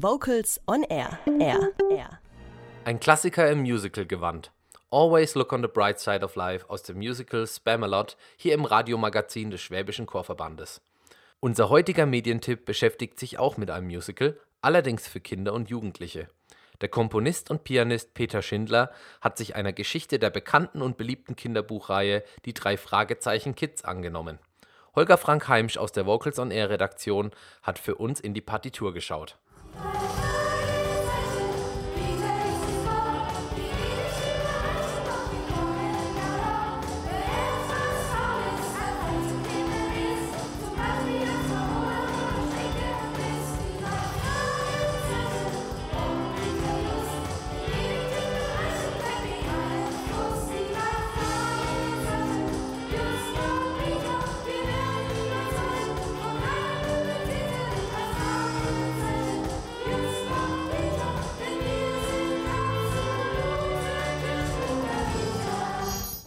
Vocals on Air. Air. Air. Ein Klassiker im Musical-Gewand. Always Look on the Bright Side of Life aus dem Musical Spamalot hier im Radiomagazin des Schwäbischen Chorverbandes. Unser heutiger Medientipp beschäftigt sich auch mit einem Musical, allerdings für Kinder und Jugendliche. Der Komponist und Pianist Peter Schindler hat sich einer Geschichte der bekannten und beliebten Kinderbuchreihe Die drei Fragezeichen Kids angenommen. Holger Frank Heimsch aus der Vocals on Air Redaktion hat für uns in die Partitur geschaut. Bye.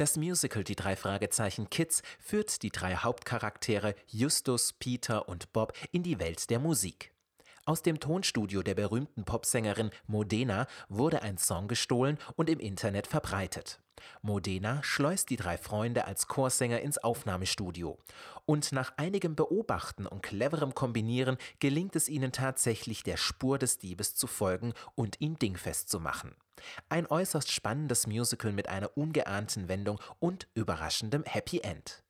Das Musical Die drei Fragezeichen Kids führt die drei Hauptcharaktere Justus, Peter und Bob in die Welt der Musik. Aus dem Tonstudio der berühmten Popsängerin Modena wurde ein Song gestohlen und im Internet verbreitet. Modena schleust die drei Freunde als Chorsänger ins Aufnahmestudio. Und nach einigem Beobachten und cleverem Kombinieren gelingt es ihnen tatsächlich, der Spur des Diebes zu folgen und ihn dingfest zu machen. Ein äußerst spannendes Musical mit einer ungeahnten Wendung und überraschendem Happy End.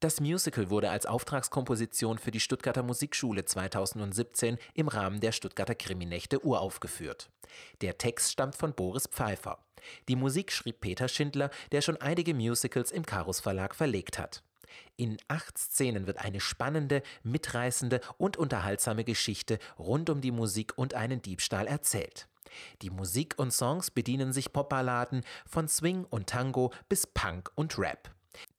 Das Musical wurde als Auftragskomposition für die Stuttgarter Musikschule 2017 im Rahmen der Stuttgarter Kriminächte uraufgeführt. Der Text stammt von Boris Pfeiffer. Die Musik schrieb Peter Schindler, der schon einige Musicals im Karus Verlag verlegt hat. In acht Szenen wird eine spannende, mitreißende und unterhaltsame Geschichte rund um die Musik und einen Diebstahl erzählt. Die Musik und Songs bedienen sich Popballaden von Swing und Tango bis Punk und Rap.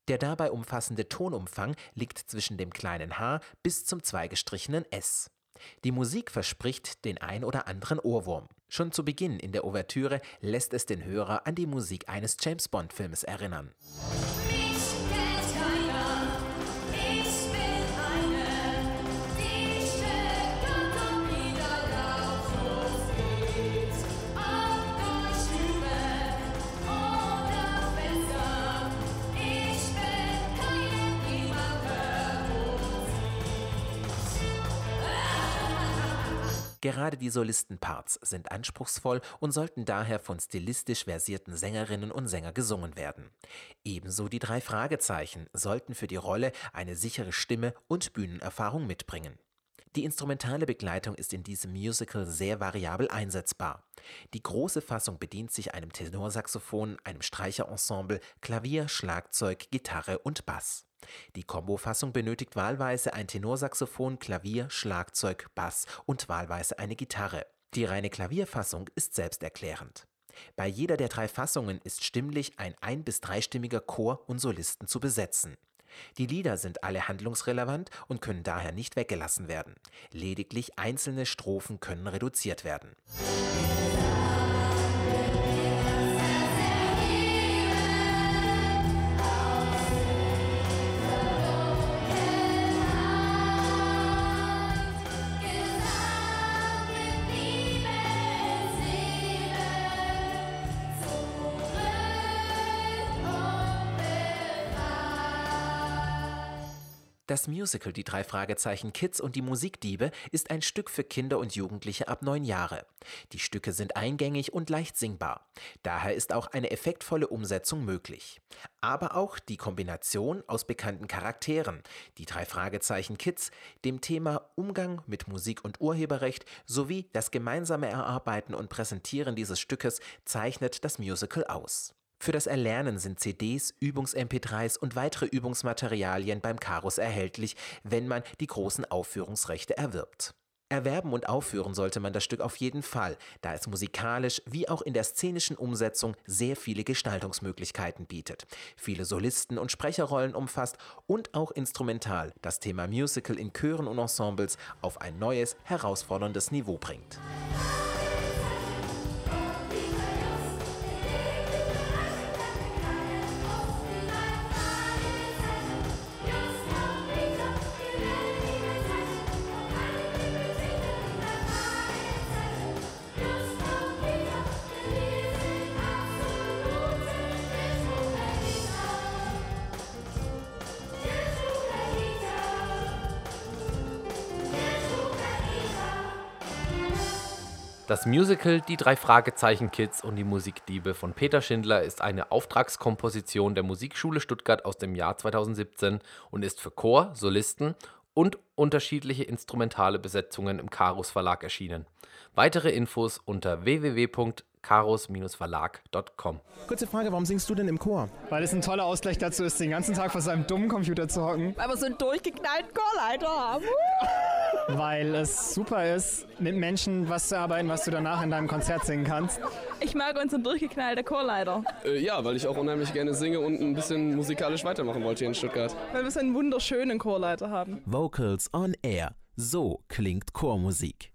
Der dabei umfassende Tonumfang liegt zwischen dem kleinen h bis zum zweigestrichenen s. Die Musik verspricht den ein oder anderen Ohrwurm. Schon zu Beginn in der Ouvertüre lässt es den Hörer an die Musik eines James Bond-Films erinnern. Gerade die Solistenparts sind anspruchsvoll und sollten daher von stilistisch versierten Sängerinnen und Sängern gesungen werden. Ebenso die drei Fragezeichen sollten für die Rolle eine sichere Stimme und Bühnenerfahrung mitbringen. Die instrumentale Begleitung ist in diesem Musical sehr variabel einsetzbar. Die große Fassung bedient sich einem Tenorsaxophon, einem Streicherensemble, Klavier, Schlagzeug, Gitarre und Bass. Die Kombofassung benötigt wahlweise ein Tenorsaxophon, Klavier, Schlagzeug, Bass und wahlweise eine Gitarre. Die reine Klavierfassung ist selbsterklärend. Bei jeder der drei Fassungen ist stimmlich ein ein- bis dreistimmiger Chor und Solisten zu besetzen. Die Lieder sind alle handlungsrelevant und können daher nicht weggelassen werden. Lediglich einzelne Strophen können reduziert werden. Das Musical Die drei Fragezeichen Kids und die Musikdiebe ist ein Stück für Kinder und Jugendliche ab neun Jahre. Die Stücke sind eingängig und leicht singbar. Daher ist auch eine effektvolle Umsetzung möglich. Aber auch die Kombination aus bekannten Charakteren, die drei Fragezeichen Kids, dem Thema Umgang mit Musik und Urheberrecht sowie das gemeinsame Erarbeiten und Präsentieren dieses Stückes zeichnet das Musical aus. Für das Erlernen sind CDs, Übungs-MP3s und weitere Übungsmaterialien beim Karus erhältlich, wenn man die großen Aufführungsrechte erwirbt. Erwerben und aufführen sollte man das Stück auf jeden Fall, da es musikalisch wie auch in der szenischen Umsetzung sehr viele Gestaltungsmöglichkeiten bietet, viele Solisten und Sprecherrollen umfasst und auch instrumental das Thema Musical in Chören und Ensembles auf ein neues, herausforderndes Niveau bringt. Das Musical Die drei Fragezeichen Kids und die Musikdiebe von Peter Schindler ist eine Auftragskomposition der Musikschule Stuttgart aus dem Jahr 2017 und ist für Chor, Solisten und unterschiedliche instrumentale Besetzungen im Karus Verlag erschienen. Weitere Infos unter www.karos-verlag.com. Kurze Frage, warum singst du denn im Chor? Weil es ein toller Ausgleich dazu ist, den ganzen Tag vor seinem dummen Computer zu hocken. Weil wir so einen durchgeknallten Chorleiter haben. Weil es super ist, mit Menschen was zu arbeiten, was du danach in deinem Konzert singen kannst. Ich mag unseren durchgeknallten Chorleiter. Äh, ja, weil ich auch unheimlich gerne singe und ein bisschen musikalisch weitermachen wollte hier in Stuttgart. Weil wir so einen wunderschönen Chorleiter haben. Vocals on Air. So klingt Chormusik.